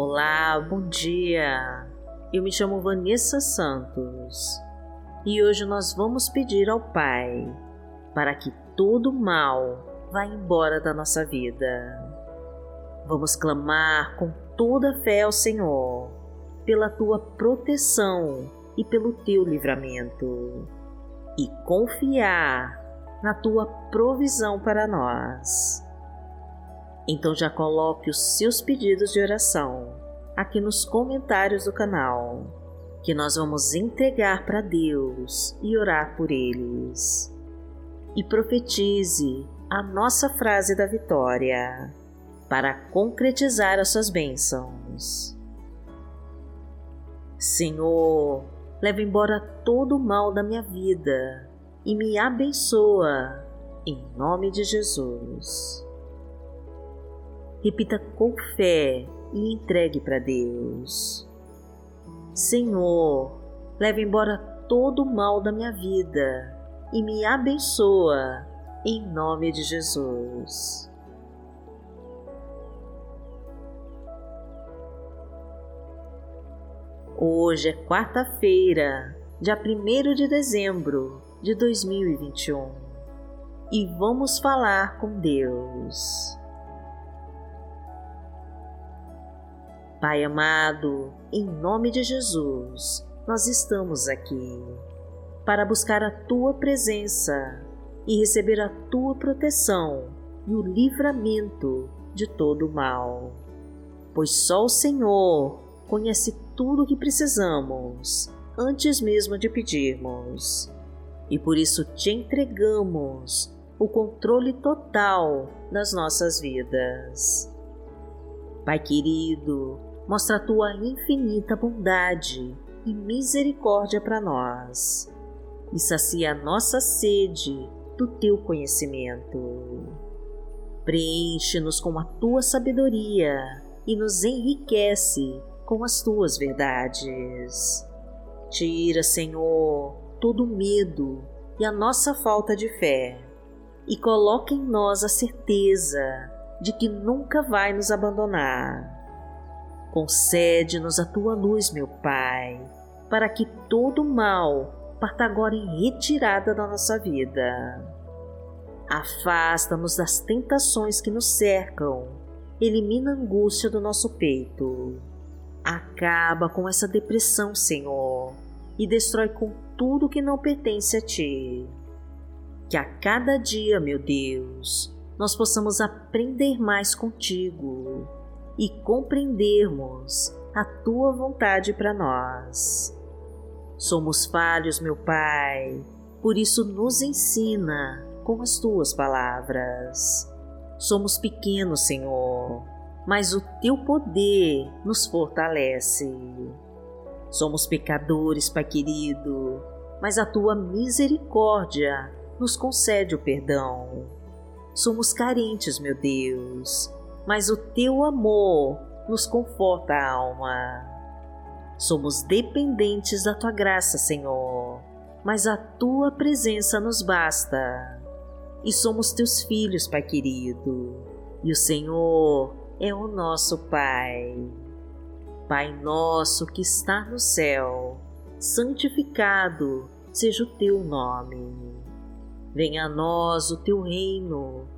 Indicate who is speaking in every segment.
Speaker 1: Olá, bom dia. Eu me chamo Vanessa Santos e hoje nós vamos pedir ao Pai para que todo mal vá embora da nossa vida. Vamos clamar com toda a fé ao Senhor pela tua proteção e pelo teu livramento e confiar na tua provisão para nós. Então já coloque os seus pedidos de oração aqui nos comentários do canal, que nós vamos entregar para Deus e orar por eles. E profetize a nossa frase da vitória para concretizar as suas bênçãos. Senhor, leva embora todo o mal da minha vida e me abençoa, em nome de Jesus. Repita com fé e entregue para Deus. Senhor, leva embora todo o mal da minha vida e me abençoa, em nome de Jesus. Hoje é quarta-feira, dia 1 de dezembro de 2021 e vamos falar com Deus. Pai amado, em nome de Jesus, nós estamos aqui para buscar a tua presença e receber a tua proteção e o livramento de todo o mal. Pois só o Senhor conhece tudo o que precisamos antes mesmo de pedirmos. E por isso te entregamos o controle total das nossas vidas. Pai querido, mostra a tua infinita bondade e misericórdia para nós e sacia a nossa sede do teu conhecimento. Preenche-nos com a tua sabedoria e nos enriquece com as tuas verdades. Tira, Senhor, todo o medo e a nossa falta de fé e coloca em nós a certeza de que nunca vai nos abandonar Concede-nos a tua luz, meu Pai, para que todo mal parta agora em retirada da nossa vida. Afasta-nos das tentações que nos cercam, elimina a angústia do nosso peito. Acaba com essa depressão, Senhor, e destrói com tudo que não pertence a Ti. Que a cada dia, meu Deus, nós possamos aprender mais contigo e compreendermos a tua vontade para nós. Somos falhos, meu Pai, por isso nos ensina com as tuas palavras. Somos pequenos, Senhor, mas o teu poder nos fortalece. Somos pecadores, Pai querido, mas a tua misericórdia nos concede o perdão. Somos carentes, meu Deus, mas o teu amor nos conforta a alma. Somos dependentes da tua graça, Senhor, mas a tua presença nos basta. E somos teus filhos, Pai querido, e o Senhor é o nosso Pai. Pai nosso que está no céu, santificado seja o teu nome. Venha a nós o teu reino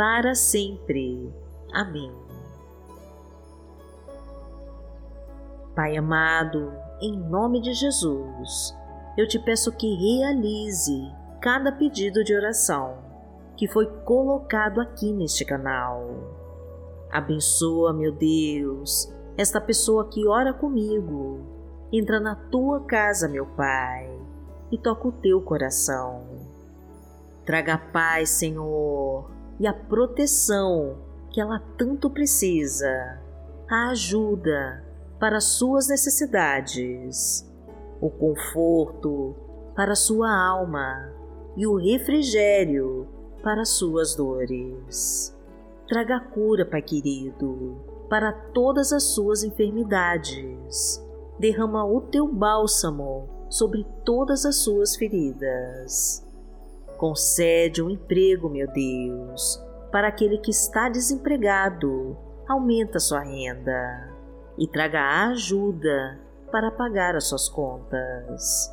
Speaker 1: para sempre. Amém. Pai amado, em nome de Jesus, eu te peço que realize cada pedido de oração que foi colocado aqui neste canal. Abençoa, meu Deus, esta pessoa que ora comigo. Entra na tua casa, meu Pai, e toca o teu coração. Traga paz, Senhor, e a proteção que ela tanto precisa, a ajuda para suas necessidades, o conforto para sua alma e o refrigério para suas dores. Traga cura, Pai querido, para todas as suas enfermidades. Derrama o teu bálsamo sobre todas as suas feridas. Concede um emprego, meu Deus, para aquele que está desempregado. Aumenta sua renda e traga ajuda para pagar as suas contas.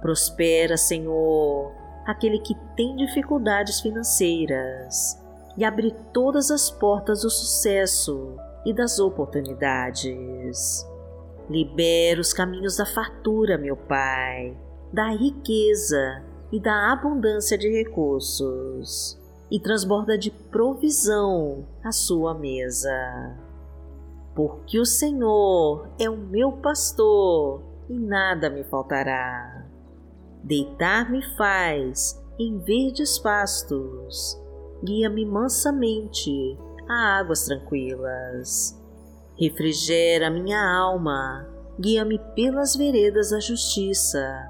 Speaker 1: Prospera, Senhor, aquele que tem dificuldades financeiras e abre todas as portas do sucesso e das oportunidades. Libera os caminhos da fartura, meu Pai, da riqueza e da abundância de recursos e transborda de provisão a sua mesa porque o Senhor é o meu pastor e nada me faltará. Deitar-me faz em verdes pastos, guia-me mansamente a águas tranquilas. Refrigera minha alma, guia-me pelas veredas da justiça,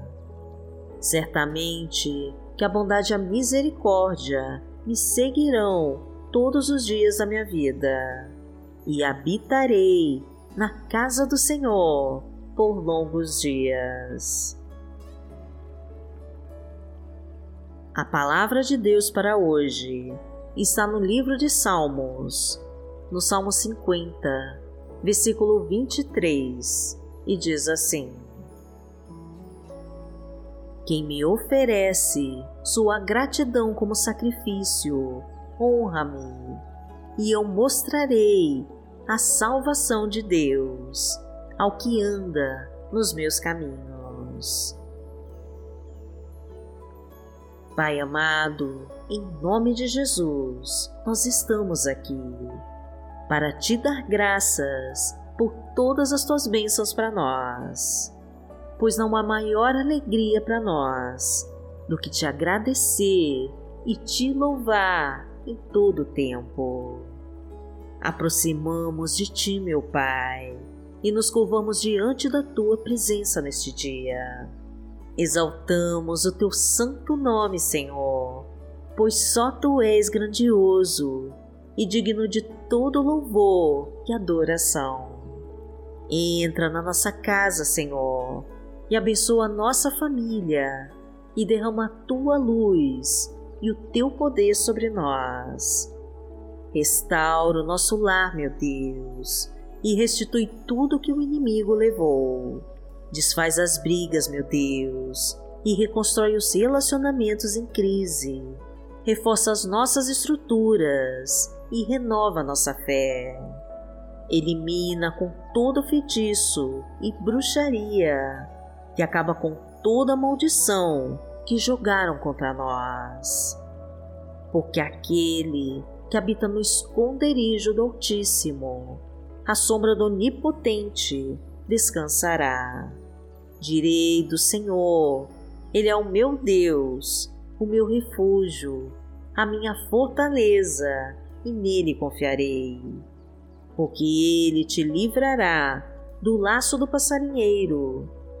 Speaker 1: Certamente que a bondade e a misericórdia me seguirão todos os dias da minha vida, e habitarei na casa do Senhor por longos dias. A palavra de Deus para hoje está no livro de Salmos, no Salmo 50, versículo 23, e diz assim: Quem me oferece sua gratidão como sacrifício, honra-me, e eu mostrarei a salvação de Deus ao que anda nos meus caminhos. Pai amado, em nome de Jesus, nós estamos aqui para te dar graças por todas as tuas bênçãos para nós, pois não há maior alegria para nós do que te agradecer e te louvar em todo o tempo aproximamos de Ti, meu Pai, e nos curvamos diante da Tua presença neste dia. Exaltamos o Teu santo nome, Senhor, pois só Tu és grandioso e digno de todo louvor e adoração. Entra na nossa casa, Senhor, e abençoa a nossa família, e derrama a Tua luz e o Teu poder sobre nós Restaura o nosso lar, meu Deus, e restitui tudo que o inimigo levou. Desfaz as brigas, meu Deus, e reconstrói os relacionamentos em crise. Reforça as nossas estruturas e renova nossa fé. Elimina com todo feitiço e bruxaria que acaba com toda maldição que jogaram contra nós. Porque aquele que habita no esconderijo do Altíssimo, à sombra do Onipotente descansará. Direi do Senhor, Ele é o meu Deus, o meu refúgio, a minha fortaleza, e nele confiarei. Porque Ele te livrará do laço do passarinheiro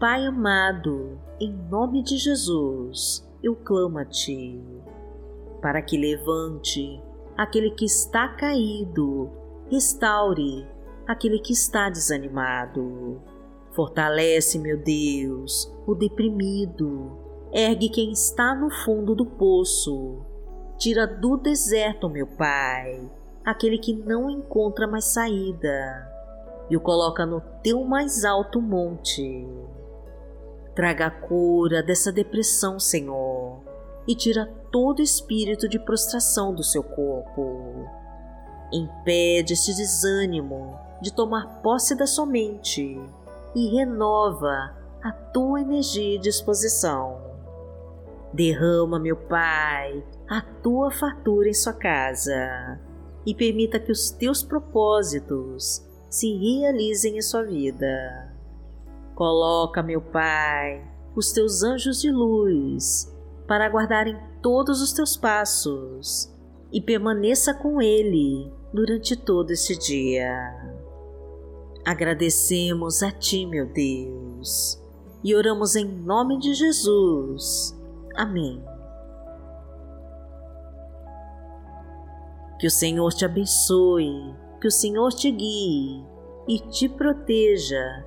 Speaker 1: Pai amado, em nome de Jesus, eu clamo a Ti, para que levante aquele que está caído, restaure aquele que está desanimado. Fortalece, meu Deus, o deprimido, ergue quem está no fundo do poço. Tira do deserto, meu Pai, aquele que não encontra mais saída, e o coloca no teu mais alto monte. Traga a cura dessa depressão, Senhor, e tira todo espírito de prostração do seu corpo. Impede esse desânimo de tomar posse da sua mente e renova a tua energia e disposição. Derrama, meu Pai, a tua fartura em sua casa e permita que os teus propósitos se realizem em sua vida. Coloca, meu Pai, os teus anjos de luz para guardarem todos os teus passos e permaneça com Ele durante todo este dia. Agradecemos a Ti, meu Deus, e oramos em nome de Jesus. Amém. Que o Senhor te abençoe, que o Senhor te guie e te proteja